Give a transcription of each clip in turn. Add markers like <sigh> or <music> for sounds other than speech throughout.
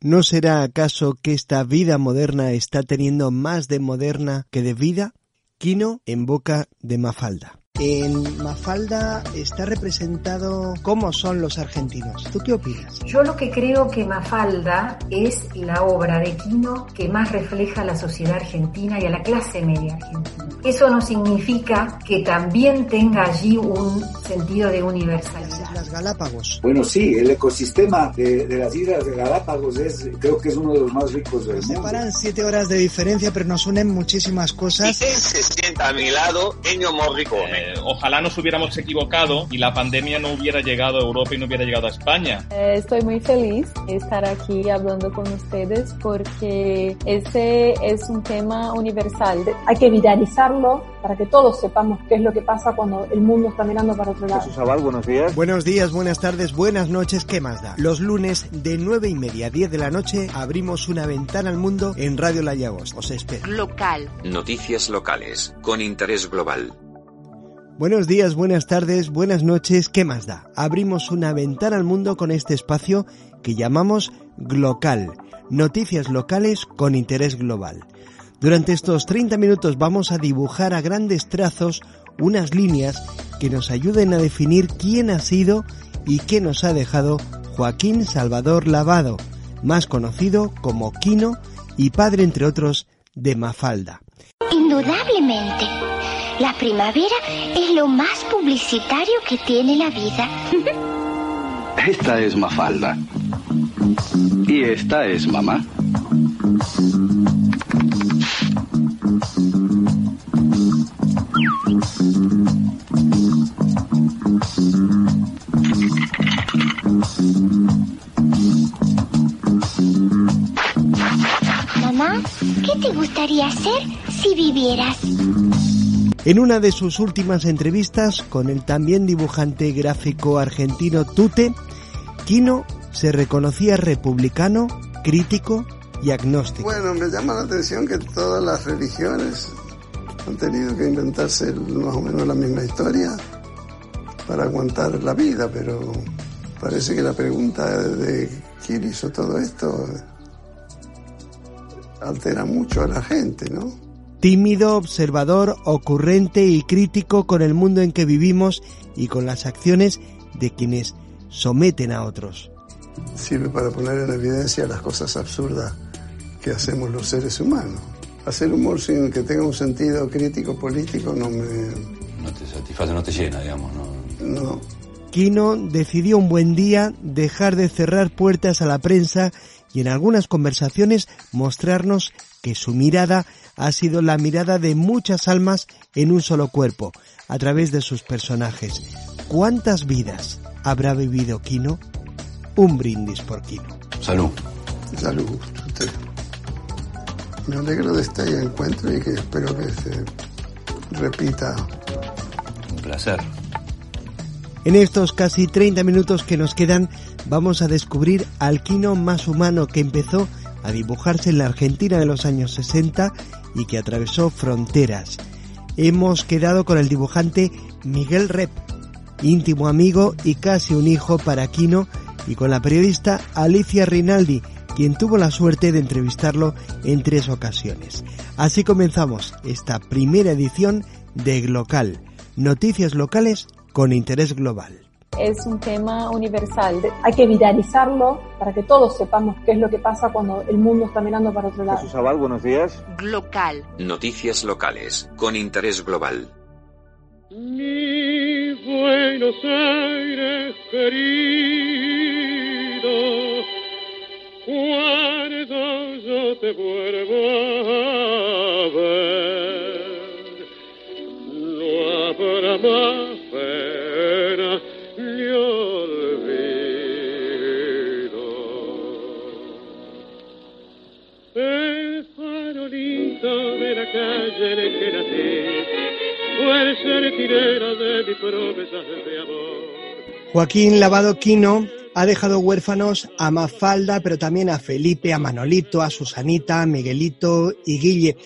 ¿No será acaso que esta vida moderna está teniendo más de moderna que de vida? Quino en boca de Mafalda. En Mafalda está representado cómo son los argentinos. ¿Tú qué opinas? Yo lo que creo que Mafalda es la obra de Quino que más refleja a la sociedad argentina y a la clase media argentina. Eso no significa que también tenga allí un sentido de universalidad. Las Galápagos. Bueno, sí, el ecosistema de, de las islas de Galápagos es, creo que es uno de los más ricos del mundo. Separan siete horas de diferencia, pero nos unen muchísimas cosas. ¿Quién se sienta a mi lado? Ennio Morricone. Eh, ojalá nos hubiéramos equivocado y la pandemia no hubiera llegado a Europa y no hubiera llegado a España. Eh, estoy muy feliz de estar aquí hablando con ustedes porque ese es un tema universal. Hay que viralizarlo para que todos sepamos qué es lo que pasa cuando el mundo está mirando para otro lado. Jesús Abad, buenos días. Buenos días, buenas tardes, buenas noches, ¿qué más da? Los lunes de 9 y media a 10 de la noche abrimos una ventana al mundo en Radio La Llagos. Os espero. Local. Noticias locales, con interés global. Buenos días, buenas tardes, buenas noches, ¿qué más da? Abrimos una ventana al mundo con este espacio que llamamos Glocal, noticias locales con interés global. Durante estos 30 minutos vamos a dibujar a grandes trazos unas líneas que nos ayuden a definir quién ha sido y qué nos ha dejado Joaquín Salvador Lavado, más conocido como Quino y padre entre otros de Mafalda. Indudablemente. La primavera es lo más publicitario que tiene la vida. <laughs> Esta es Mafalda. Y esta es mamá. Mamá, ¿qué te gustaría hacer si vivieras? En una de sus últimas entrevistas con el también dibujante gráfico argentino Tute, Quino se reconocía republicano, crítico y agnóstico. Bueno, me llama la atención que todas las religiones han tenido que inventarse más o menos la misma historia para aguantar la vida, pero parece que la pregunta de quién hizo todo esto altera mucho a la gente, ¿no? Tímido, observador, ocurrente y crítico con el mundo en que vivimos y con las acciones de quienes someten a otros. Sirve para poner en evidencia las cosas absurdas que hacemos los seres humanos. Hacer humor sin que tenga un sentido crítico político no me... No te satisface, no te llena, digamos, ¿no? No. Quino decidió un buen día dejar de cerrar puertas a la prensa y en algunas conversaciones mostrarnos que su mirada ha sido la mirada de muchas almas en un solo cuerpo, a través de sus personajes. ¿Cuántas vidas habrá vivido Quino? Un brindis por Quino. Salud. Salud. Me alegro de este encuentro y que espero que se repita. Un placer. En estos casi 30 minutos que nos quedan, vamos a descubrir al Quino más humano que empezó a dibujarse en la Argentina de los años 60 y que atravesó fronteras. Hemos quedado con el dibujante Miguel Rep, íntimo amigo y casi un hijo para Quino, y con la periodista Alicia Rinaldi, quien tuvo la suerte de entrevistarlo en tres ocasiones. Así comenzamos esta primera edición de Glocal, noticias locales con interés global es un tema universal. Hay que viralizarlo para que todos sepamos qué es lo que pasa cuando el mundo está mirando para otro lado. Jesús Abad, buenos días. Local. Noticias locales, con interés global. Mi Buenos Aires querido, cuando yo te vuelvo a ver, no habrá más Joaquín Lavado Quino ha dejado huérfanos a Mafalda, pero también a Felipe, a Manolito, a Susanita, a Miguelito y Guille.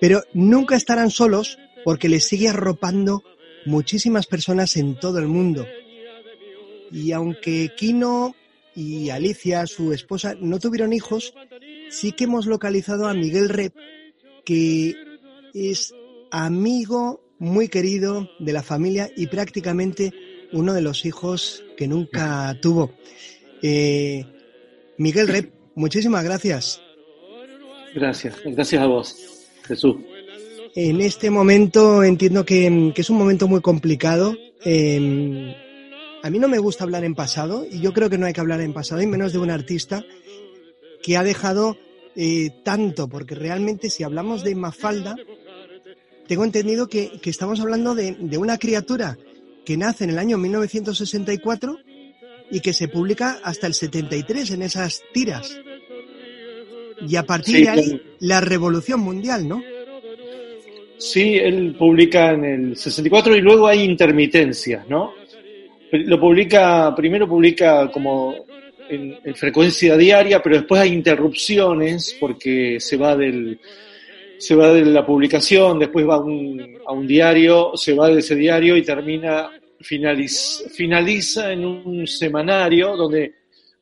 Pero nunca estarán solos porque les sigue arropando muchísimas personas en todo el mundo. Y aunque Quino y Alicia, su esposa, no tuvieron hijos, sí que hemos localizado a Miguel Rep, que es amigo muy querido de la familia y prácticamente uno de los hijos que nunca tuvo. Eh, Miguel Rep, muchísimas gracias. Gracias, gracias a vos, Jesús. En este momento entiendo que, que es un momento muy complicado. Eh, a mí no me gusta hablar en pasado y yo creo que no hay que hablar en pasado, y menos de un artista que ha dejado eh, tanto, porque realmente si hablamos de Mafalda, tengo entendido que, que estamos hablando de, de, una criatura que nace en el año 1964 y que se publica hasta el 73 en esas tiras. Y a partir sí, de ahí, claro. la revolución mundial, ¿no? Sí, él publica en el 64 y luego hay intermitencias, ¿no? Lo publica, primero publica como en, en, frecuencia diaria, pero después hay interrupciones porque se va del se va de la publicación, después va a un, a un diario, se va de ese diario y termina finaliza, en un semanario donde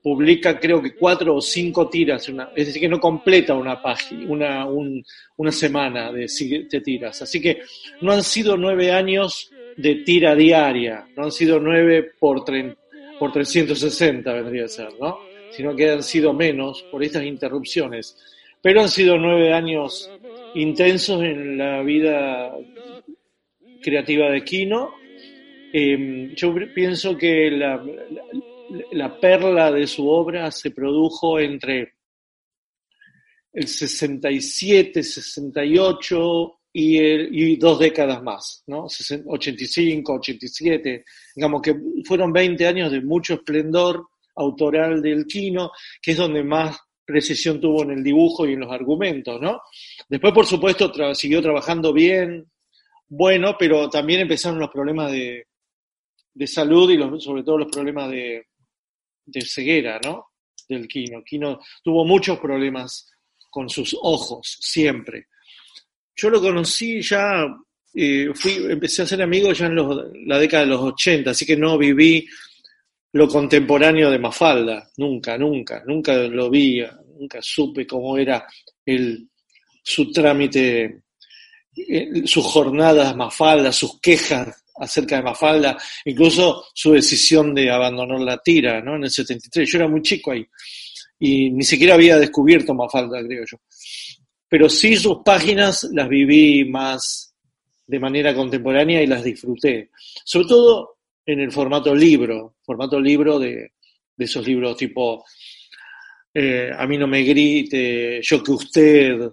publica creo que cuatro o cinco tiras, es decir, que no completa una página, una, un, una semana de, de tiras. Así que no han sido nueve años de tira diaria, no han sido nueve por, tre, por 360 vendría a ser, ¿no? Sino que han sido menos por estas interrupciones. Pero han sido nueve años intensos en la vida creativa de Kino. Eh, yo pienso que la, perla de su obra se produjo entre el 67, 68 y, el, y dos décadas más, ¿no? 85, 87, digamos que fueron 20 años de mucho esplendor autoral del Kino, que es donde más precisión tuvo en el dibujo y en los argumentos, ¿no? Después, por supuesto, siguió trabajando bien, bueno, pero también empezaron los problemas de, salud y sobre todo los problemas de, ceguera, ¿no? Del Kino. Kino tuvo muchos problemas con sus ojos, siempre. Yo lo conocí ya, eh, fui, empecé a ser amigo ya en la década de los 80, así que no viví lo contemporáneo de Mafalda, nunca, nunca, nunca lo vi, nunca supe cómo era el, su trámite, eh, sus jornadas Mafalda, sus quejas acerca de Mafalda, incluso su decisión de abandonar la tira, ¿no? En el 73. Yo era muy chico ahí y ni siquiera había descubierto Mafalda, creo yo. Pero sí sus páginas las viví más de manera contemporánea y las disfruté. Sobre todo en el formato libro, formato libro de, esos libros tipo eh, A mí no me grite, Yo que usted,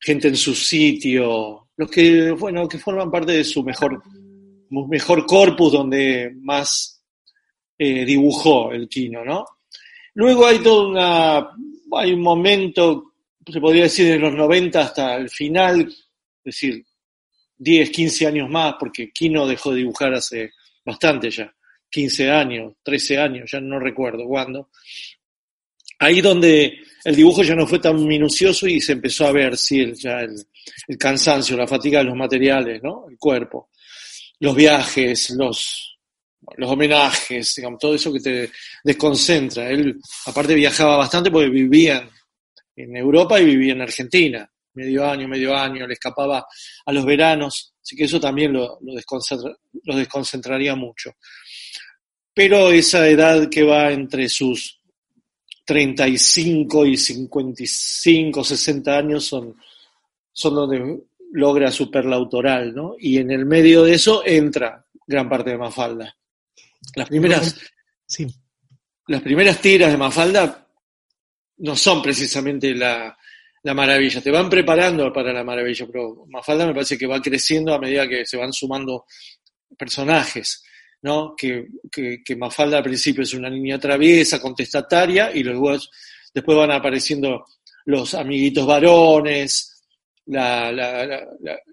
Gente en su sitio, los que, bueno, que forman parte de su mejor, mejor corpus donde más eh, dibujó el Kino, ¿no? Luego hay todo una, hay un momento, se podría decir de los 90 hasta el final, es decir, 10, 15 años más, porque Kino dejó de dibujar hace bastante ya, 15 años, 13 años, ya no recuerdo cuándo. Ahí donde el dibujo ya no fue tan minucioso y se empezó a ver, sí, el, ya el, cansancio, la fatiga de los materiales, ¿no? El cuerpo, los viajes, los, los homenajes, digamos, todo eso que te desconcentra. Él, aparte, viajaba bastante porque vivía en Europa y vivía en Argentina. Medio año, medio año, le escapaba a los veranos, así que eso también lo, lo, desconcentra, lo desconcentraría mucho. Pero esa edad que va entre sus 35 y 55, 60 años son, son donde logra su perla autoral, ¿no? Y en el medio de eso entra gran parte de Mafalda. Las primeras, sí. las primeras tiras de Mafalda no son precisamente la, la maravilla, te van preparando para la maravilla, pero Mafalda me parece que va creciendo a medida que se van sumando personajes. ¿No? Que, Mafalda al principio es una niña traviesa, contestataria, y luego después van apareciendo los amiguitos varones,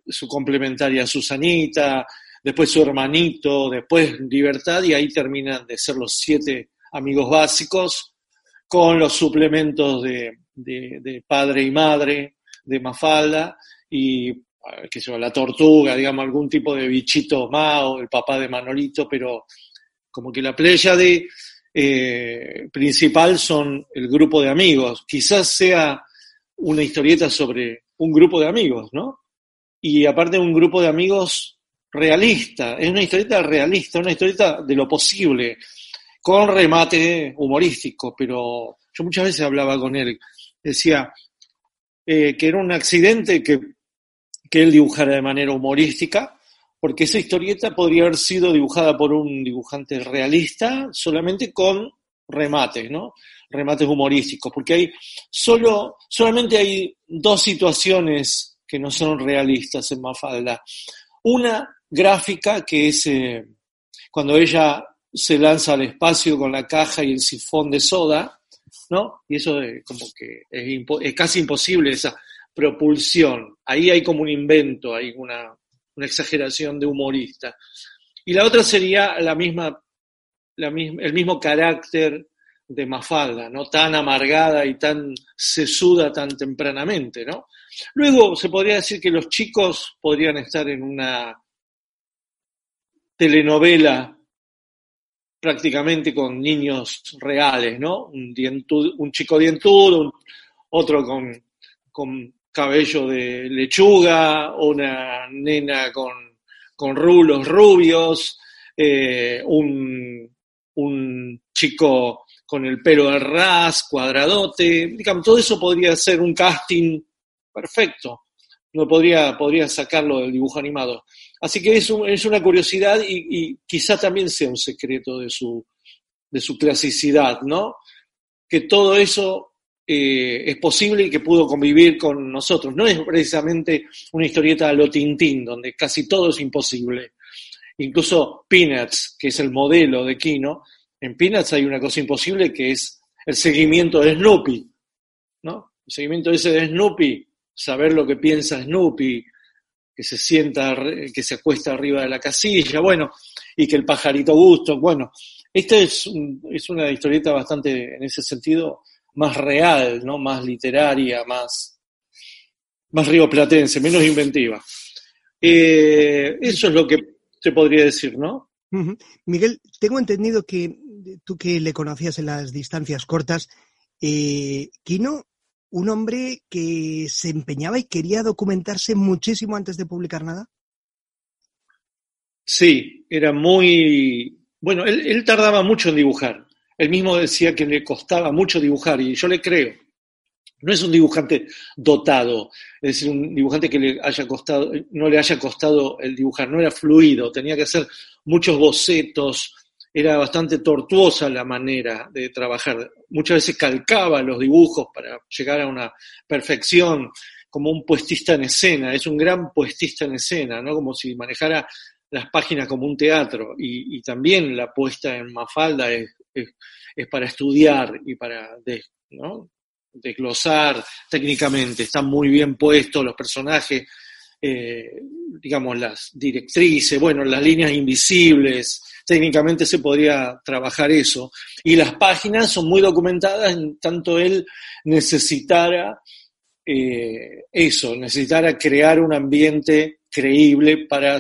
su complementaria Susanita, después su hermanito, después Libertad, y ahí terminan de ser los siete amigos básicos, con los suplementos de, de- padre y madre, de Mafalda, y qué sé yo, la tortuga, digamos, algún tipo de bichito Mao, el papá de Manolito, pero como que la playa de eh, principal son el grupo de amigos. Quizás sea una historieta sobre un grupo de amigos, ¿no? Y aparte un grupo de amigos realista, es una historieta realista, una historieta de lo posible, con remate humorístico, pero yo muchas veces hablaba con él, decía eh, que era un accidente que, que él dibujara de manera humorística, porque esa historieta podría haber sido dibujada por un dibujante realista solamente con remates, ¿no? Remates humorísticos, porque hay solo, solamente hay dos situaciones que no son realistas en Mafalda. Una gráfica que es eh, cuando ella se lanza al espacio con la caja y el sifón de soda, ¿no? Y eso es como que es, casi imposible esa propulsión. Ahí hay como un invento, hay una, una exageración de humorista. Y la otra sería la misma, la misma, el mismo carácter de Mafalda, ¿no? Tan amargada y tan sesuda tan tempranamente, ¿no? Luego se podría decir que los chicos podrían estar en una telenovela prácticamente con niños reales, ¿no? Un, un chico dientudo, otro con cabello de lechuga, una nena con, con rulos rubios, eh, un, un chico con el pelo al ras, cuadradote, digamos, todo eso podría ser un casting perfecto. No podría, podría sacarlo del dibujo animado. Así que es, un- es una curiosidad y, quizá también sea un secreto de su, de su clasicidad, ¿no? Que todo eso eh, es posible y que pudo convivir con nosotros. No es precisamente una historieta a lo Tintín, donde casi todo es imposible. Incluso Peanuts, que es el modelo de Kino, en Peanuts hay una cosa imposible que es el seguimiento de Snoopy, ¿no? El seguimiento ese de Snoopy, saber lo que piensa Snoopy, que se sienta, que se acuesta arriba de la casilla, bueno, y que el pajarito gusto, bueno, esta es, es una historieta bastante, en ese sentido, más real, ¿no? Más literaria, más, más rioplatense, menos inventiva. Eh, eso es lo que se podría decir, ¿no? Miguel, tengo entendido que tú que le conocías en las distancias cortas, eh, Kino, un hombre que se empeñaba y quería documentarse muchísimo antes de publicar nada. Sí, era muy... Bueno, él, él tardaba mucho en dibujar. Él mismo decía que le costaba mucho dibujar y yo le creo. No es un dibujante dotado, es un dibujante que le haya costado, no le haya costado el dibujar, no era fluido, tenía que hacer muchos bocetos, era bastante tortuosa la manera de trabajar. Muchas veces calcaba los dibujos para llegar a una perfección, como un puestista en escena, es un gran puestista en escena, ¿no? Como si manejara las páginas como un teatro. Y, y también la puesta en Mafalda es, es, para estudiar y para ¿no? desglosar técnicamente. Están muy bien puestos los personajes, eh, digamos, las directrices, bueno, las líneas invisibles. Técnicamente se podría trabajar eso. Y las páginas son muy documentadas, en tanto él necesitara eh, eso, necesitara crear un ambiente creíble para,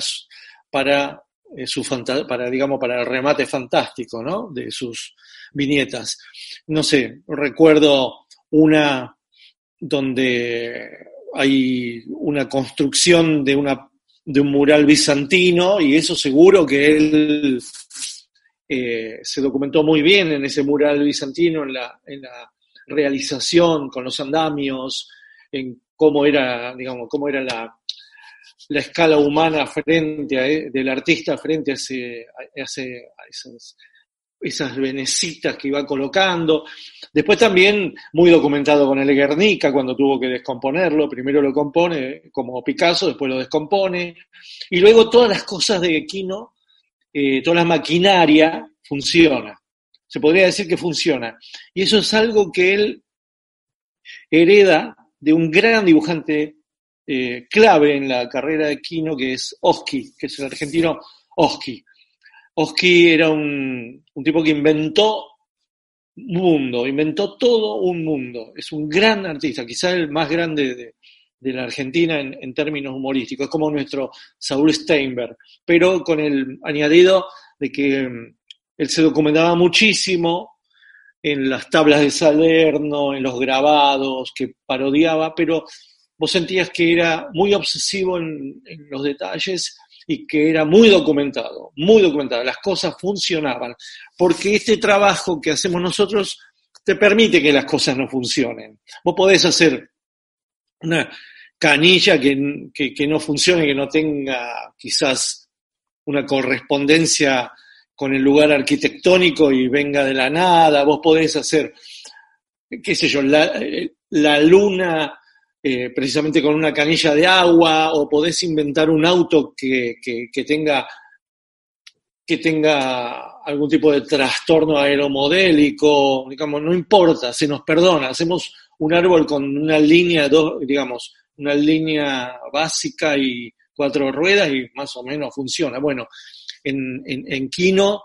para, su fanta- para, digamos, para el remate fantástico, ¿no? De sus viñetas. No sé, recuerdo una donde hay una construcción de una de un mural bizantino y eso seguro que él eh, se documentó muy bien en ese mural bizantino, en la, en la realización, con los andamios, en cómo era, digamos, cómo era la, la escala humana frente a, e- del artista frente a, ese, a, ese- a esas, venecitas que iba colocando. Después también muy documentado con el Guernica cuando tuvo que descomponerlo. Primero lo compone como Picasso, después lo descompone. Y luego todas las cosas de Quino, eh, toda la maquinaria funciona. Se podría decir que funciona. Y eso es algo que él hereda de un gran dibujante eh, clave en la carrera de Kino, que es Oski, que es el argentino Oski. Oski era un, tipo que inventó mundo, inventó todo un mundo. Es un gran artista, quizás el más grande de, de la Argentina en, en, términos humorísticos. Es como nuestro Saúl Steinberg, pero con el añadido de que mm, él se documentaba muchísimo en las tablas de Salerno, en los grabados, que parodiaba, pero vos sentías que era muy obsesivo en, los detalles y que era muy documentado, muy documentado. Las cosas funcionaban, porque este trabajo que hacemos nosotros te permite que las cosas no funcionen. Vos podés hacer una canilla que, que, que no funcione, que no tenga quizás una correspondencia con el lugar arquitectónico y venga de la nada, vos podés hacer, qué sé yo, la, la luna eh, precisamente con una canilla de agua, o podés inventar un auto que, que, tenga, que tenga algún tipo de trastorno aeromodélico, digamos, no importa, se nos perdona, hacemos un árbol con una línea, dos, digamos, una línea básica y cuatro ruedas y más o menos funciona. Bueno, en, en, en Kino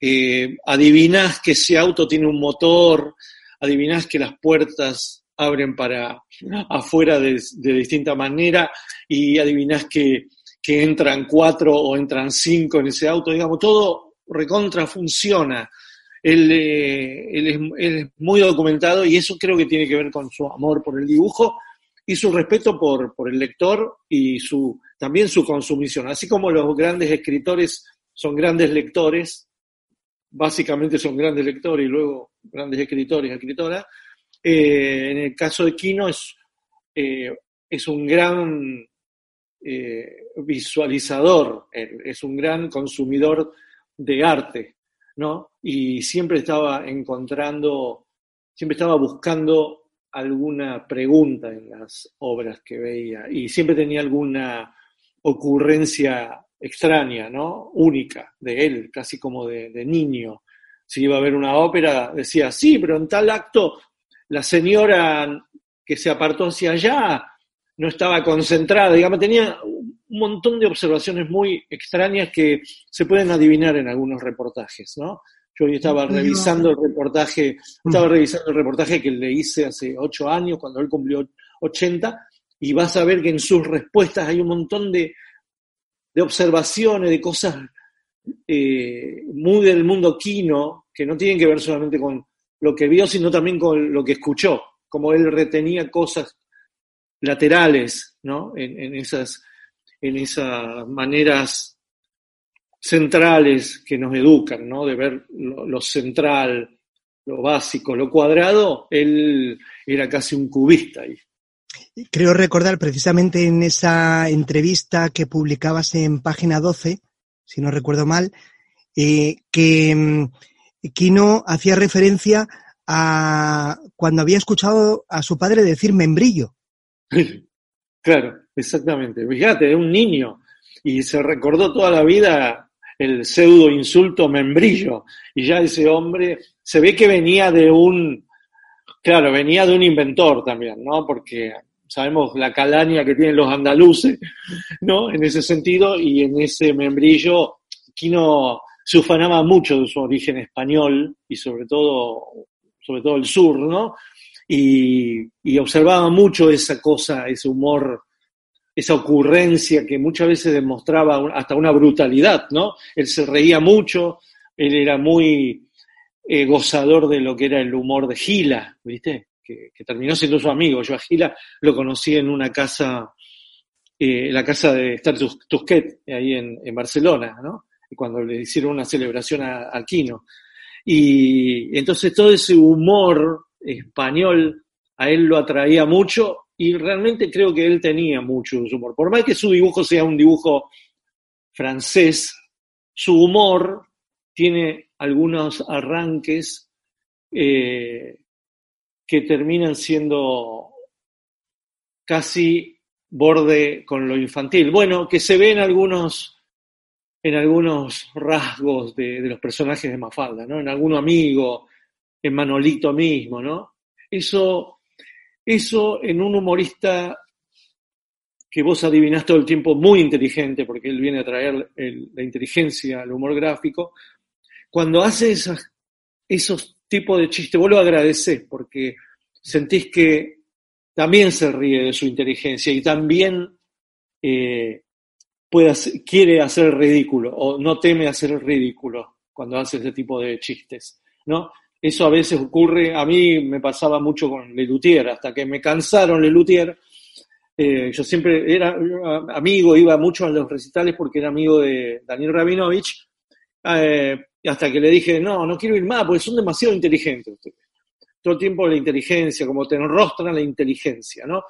eh, adivinás que ese auto tiene un motor, adivinás que las puertas abren para afuera de, de distinta manera y adivinás que, que, entran cuatro o entran cinco en ese auto, digamos, todo recontra funciona. Él, eh, él, es, él, es, muy documentado y eso creo que tiene que ver con su amor por el dibujo y su respeto por, por el lector y su, también su consumición. Así como los grandes escritores son grandes lectores, básicamente son grandes lectores y luego grandes escritores escritoras, eh, en el caso de Kino es, eh, es un gran eh, visualizador, es un gran consumidor de arte, ¿no? Y siempre estaba encontrando, siempre estaba buscando alguna pregunta en las obras que veía y siempre tenía alguna ocurrencia extraña, ¿no? Única de él, casi como de, de niño. Si iba a ver una ópera, decía, sí, pero en tal acto la señora que se apartó hacia allá no estaba concentrada, digamos, tenía un montón de observaciones muy extrañas que se pueden adivinar en algunos reportajes, ¿no? Yo hoy estaba revisando el reportaje, estaba revisando el reportaje que le hice hace ocho años, cuando él cumplió 80, y vas a ver que en sus respuestas hay un montón de, de observaciones, de cosas eh, muy del mundo quino, que no tienen que ver solamente con lo que vio, sino también con lo que escuchó, como él retenía cosas laterales, ¿no? En, esas, en esas maneras centrales que nos educan, ¿no? De ver lo, central, lo básico, lo cuadrado, él era casi un cubista ahí. Creo recordar precisamente en esa entrevista que publicabas en página 12, si no recuerdo mal, eh, que Kino hacía referencia a cuando había escuchado a su padre decir membrillo. <laughs> Claro, exactamente. Fíjate, era un niño y se recordó toda la vida el pseudo insulto membrillo. Y ya ese hombre se ve que venía de un, claro, venía de un inventor también, ¿no? Porque sabemos la calaña que tienen los andaluces, ¿no? En ese sentido, y en ese membrillo, Kino se ufanaba mucho de su origen español y sobre todo, sobre todo el sur, ¿no? Y, y, observaba mucho esa cosa, ese humor, esa ocurrencia que muchas veces demostraba hasta una brutalidad, ¿no? Él se reía mucho, él era muy eh, gozador de lo que era el humor de Gila, ¿viste? Que, terminó siendo su amigo. Yo a Gila lo conocí en una casa, eh, la casa de Star Tusquet, ahí en, en Barcelona, ¿no? Cuando le hicieron una celebración a, a Quino. Y entonces todo ese humor español a él lo atraía mucho y realmente creo que él tenía mucho humor. Por más que su dibujo sea un dibujo francés, su humor tiene algunos arranques eh, que terminan siendo casi borde con lo infantil. Bueno, que se ven algunos en algunos rasgos de, de, los personajes de Mafalda, ¿no? En algún amigo, en Manolito mismo, ¿no? Eso eso en un humorista que vos adivinás todo el tiempo muy inteligente, porque él viene a traer la inteligencia al humor gráfico, cuando hace esas, esos tipos de chistes, vos lo agradecés, porque sentís que también se ríe de su inteligencia y también eh, puede hacer- quiere hacer el ridículo o no teme hacer el ridículo cuando hace ese tipo de chistes, ¿no? Eso a veces ocurre, a mí me pasaba mucho con Lelutier, hasta que me cansaron Lelutier. Eh, yo siempre era amigo, iba mucho a los recitales porque era amigo de Daniel Rabinovich, eh, hasta que le dije, no, no quiero ir más porque son demasiado inteligentes ustedes. Todo el tiempo la inteligencia, como te enrostran la inteligencia, ¿no?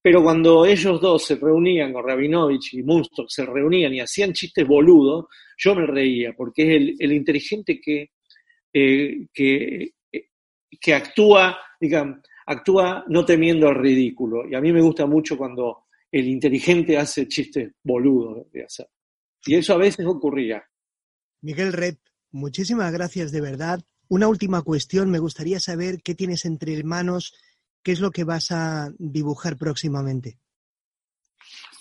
Pero cuando ellos dos se reunían con Rabinovich y Munstock, se reunían y hacían chistes boludos, yo me reía, porque es el, el inteligente que, eh, eh, que actúa, digamos, actúa no temiendo al ridículo. Y a mí me gusta mucho cuando el inteligente hace chistes boludos de hacer. Y eso a veces ocurría. Miguel Rep, muchísimas gracias de verdad. Una última cuestión, me gustaría saber qué tienes entre manos, qué es lo que vas a dibujar próximamente.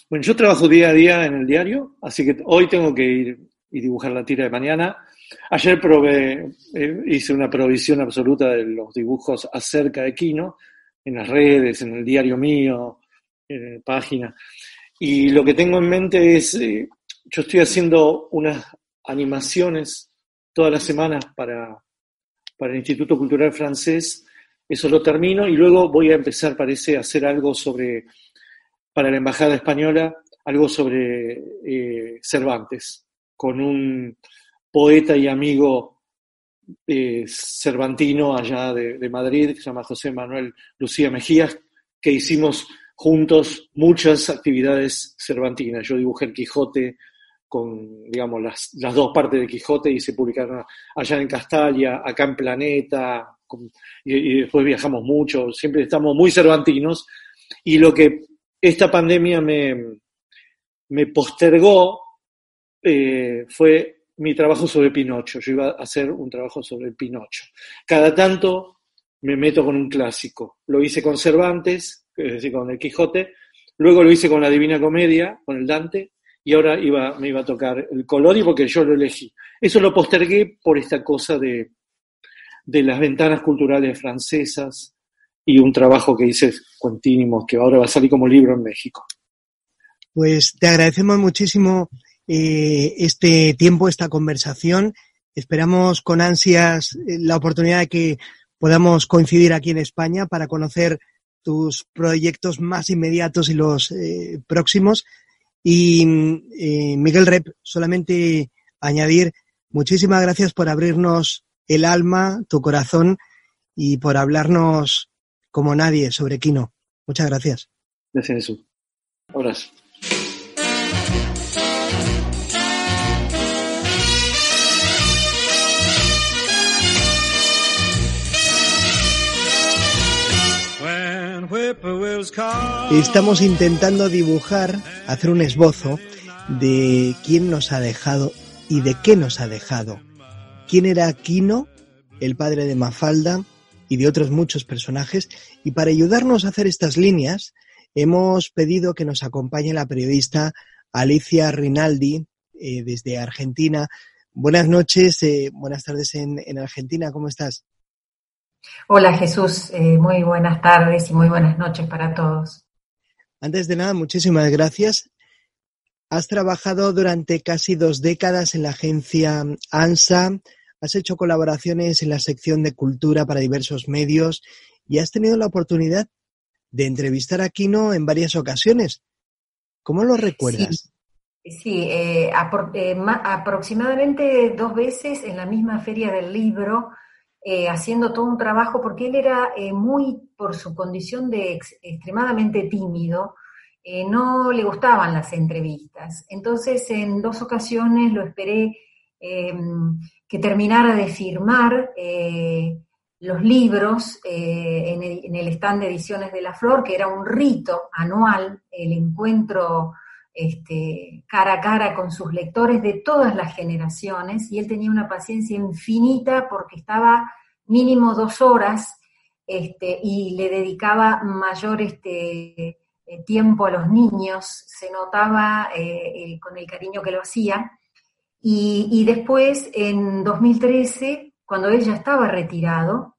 Bueno, yo trabajo día a día en el diario, así que hoy tengo que ir y dibujar la tira de mañana. Ayer probé, eh, hice una provisión absoluta de los dibujos acerca de Kino, en las redes, en el diario mío, en página. Y lo que tengo en mente es, eh, yo estoy haciendo unas animaciones todas las semanas para, para el Instituto Cultural Francés. Eso lo termino y luego voy a empezar, parece, a hacer algo sobre, para la Embajada Española, algo sobre eh, Cervantes, con un poeta y amigo eh, cervantino allá de, Madrid, que se llama José Manuel Lucía Mejías, que hicimos juntos muchas actividades cervantinas. Yo dibujé el Quijote con, digamos, las, dos partes de Quijote y se publicaron allá en Castalia, acá en Planeta, y, después viajamos mucho, siempre estamos muy cervantinos. Y lo que esta pandemia me, me postergó eh, fue mi trabajo sobre Pinocho. Yo iba a hacer un trabajo sobre Pinocho. Cada tanto me meto con un clásico. Lo hice con Cervantes, es decir, con el Quijote. Luego lo hice con la Divina Comedia, con el Dante. Y ahora iba, me iba a tocar el Colori porque yo lo elegí. Eso lo postergué por esta cosa de, de las ventanas culturales francesas y un trabajo que hice continuo, que ahora va a salir como libro en México. Pues te agradecemos muchísimo eh, este tiempo, esta conversación. Esperamos con ansias eh, la oportunidad de que podamos coincidir aquí en España para conocer tus proyectos más inmediatos y los eh, próximos. Y eh, Miguel Rep, solamente añadir muchísimas gracias por abrirnos el alma, tu corazón y por hablarnos como nadie sobre Kino. Muchas gracias. Gracias, Jesús. Abrazo. Estamos intentando dibujar, hacer un esbozo de quién nos ha dejado y de qué nos ha dejado. ¿Quién era Quino, el padre de Mafalda y de otros muchos personajes? Y para ayudarnos a hacer estas líneas, hemos pedido que nos acompañe la periodista Alicia Rinaldi eh, desde Argentina. Buenas noches, eh, buenas tardes en, en Argentina, ¿cómo estás? Hola Jesús, eh, muy buenas tardes y muy buenas noches para todos. Antes de nada, muchísimas gracias. Has trabajado durante casi dos décadas en la agencia ANSA, has hecho colaboraciones en la sección de cultura para diversos medios y has tenido la oportunidad de entrevistar a Kino en varias ocasiones. ¿Cómo lo recuerdas? Sí, eh, eh, ma- aproximadamente dos veces en la misma feria del libro, eh, haciendo todo un trabajo, porque él era muy, por su condición de ex- extremadamente tímido, no le gustaban las entrevistas. Entonces, en dos ocasiones lo esperé eh, que terminara de firmar eh, los libros eh, en, el, stand de Ediciones de la Flor, que era un rito anual, el encuentro este, cara a cara con sus lectores de todas las generaciones, y él tenía una paciencia infinita porque estaba mínimo dos horas este, y le dedicaba mayor este, eh, tiempo a los niños, se notaba con el cariño que lo hacía. Y, después, en 2013, cuando él ya estaba retirado,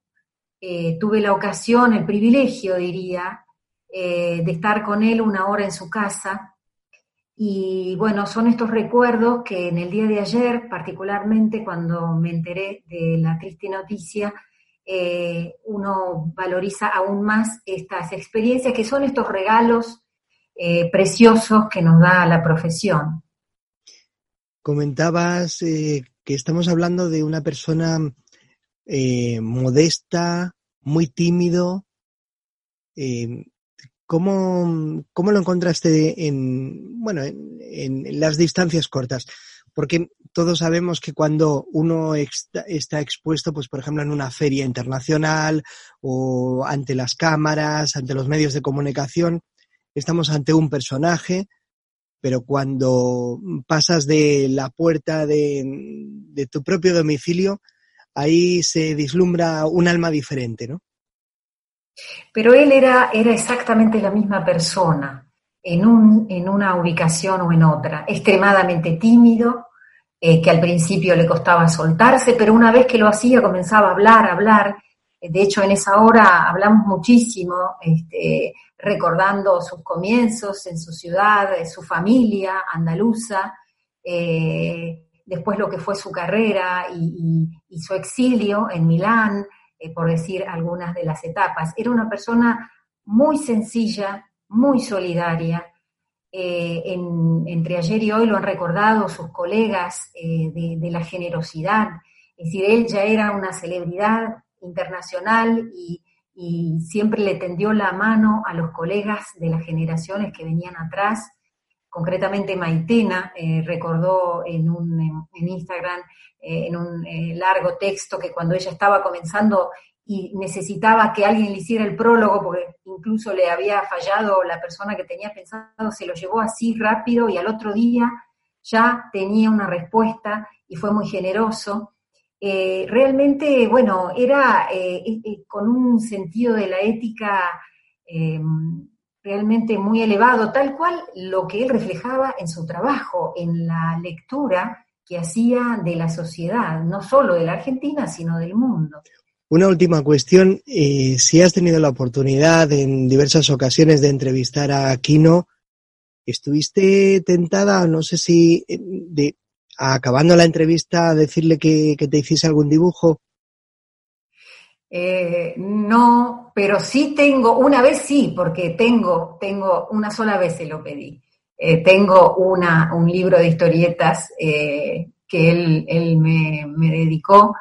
tuve la ocasión, el privilegio, diría, de estar con él una hora en su casa y bueno, son estos recuerdos que en el día de ayer, particularmente cuando me enteré de la triste noticia, eh, uno valoriza aún más estas experiencias que son estos regalos eh, preciosos que nos da la profesión. Comentabas eh, que estamos hablando de una persona modesta, muy tímido, ¿Cómo, ¿Cómo, lo encontraste en, bueno, en, las distancias cortas? Porque todos sabemos que cuando uno está expuesto, pues por ejemplo en una feria internacional o ante las cámaras, ante los medios de comunicación, estamos ante un personaje, pero cuando pasas de la puerta de, de tu propio domicilio, ahí se vislumbra un alma diferente, ¿no? Pero él era, era exactamente la misma persona en, un, en una ubicación o en otra, extremadamente tímido, eh, que al principio le costaba soltarse, pero una vez que lo hacía comenzaba a hablar, a hablar. De hecho, en esa hora hablamos muchísimo, este, recordando sus comienzos en su ciudad, su familia andaluza, eh, después lo que fue su carrera y, su exilio en Milán, eh, por decir algunas de las etapas. Era una persona muy sencilla, muy solidaria. Eh, entre ayer y hoy lo han recordado sus colegas eh, de, la generosidad. Es decir, él ya era una celebridad internacional y, siempre le tendió la mano a los colegas de las generaciones que venían atrás. Concretamente Maitena recordó en, un, Instagram eh, en un eh, largo texto que cuando ella estaba comenzando y necesitaba que alguien le hiciera el prólogo, porque incluso le había fallado la persona que tenía pensado, se lo llevó así rápido y al otro día ya tenía una respuesta y fue muy generoso. Eh, realmente, bueno, era con un sentido de la ética realmente muy elevado, tal cual lo que él reflejaba en su trabajo, en la lectura que hacía de la sociedad, no solo de la Argentina, sino del mundo. Una última cuestión, eh, si has tenido la oportunidad en diversas ocasiones de entrevistar a Aquino, ¿estuviste tentada, no sé si, eh, de, acabando la entrevista, decirle que, te hiciese algún dibujo? Eh, no, pero sí tengo, una vez sí, porque tengo, tengo, una sola vez se lo pedí. Eh, tengo una, un libro de historietas eh, que él, me, dedicó,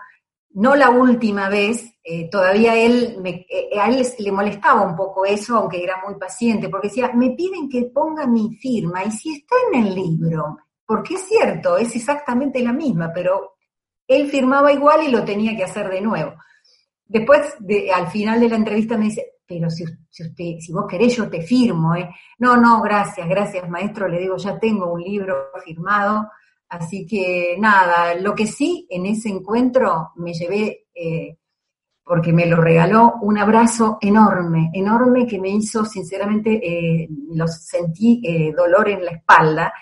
no la última vez, todavía él me, a él le molestaba un poco eso, aunque era muy paciente, porque decía, me piden que ponga mi firma, y si está en el libro, porque es cierto, es exactamente la misma, pero él firmaba igual y lo tenía que hacer de nuevo. Después, de, al final de la entrevista me dice, pero si, usted, si vos querés yo te firmo, ¿eh? No, no, gracias, gracias maestro, le digo, ya tengo un libro firmado, así que nada, lo que sí en ese encuentro me llevé, eh, porque me lo regaló, un abrazo enorme, enorme que me hizo, sinceramente, eh, lo sentí eh, dolor en la espalda,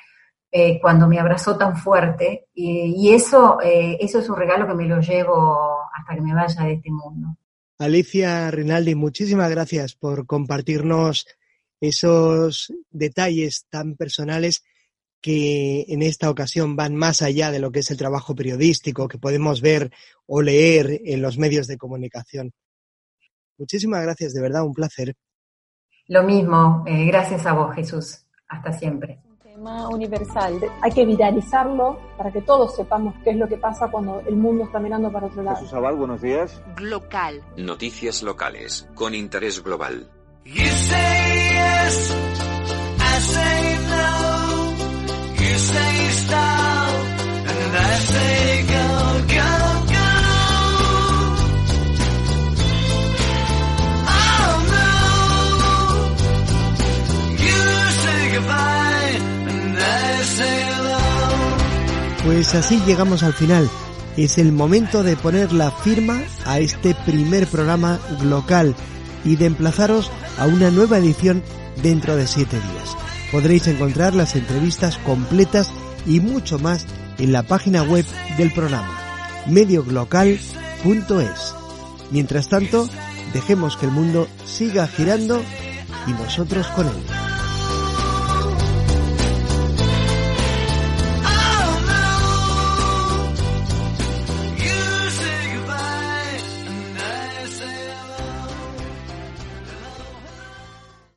eh, cuando me abrazó tan fuerte, y, y eso, eso es un regalo que me lo llevo hasta que me vaya de este mundo. Alicia Rinaldi, muchísimas gracias por compartirnos esos detalles tan personales que en esta ocasión van más allá de lo que es el trabajo periodístico que podemos ver o leer en los medios de comunicación. Muchísimas gracias, de verdad, un placer. Lo mismo, eh, gracias a vos, Jesús. Hasta siempre universal. Hay que viralizarlo para que todos sepamos qué es lo que pasa cuando el mundo está mirando para otro lado. Jesús Abad, buenos días. Local. Noticias locales, con interés global. Pues así llegamos al final. es el momento de poner la firma a este primer programa local y de emplazaros a una nueva edición dentro de siete días. Podréis encontrar las entrevistas completas y mucho más en la página web del programa medioglocal.es. Mientras tanto, dejemos que el mundo siga girando y nosotros con él.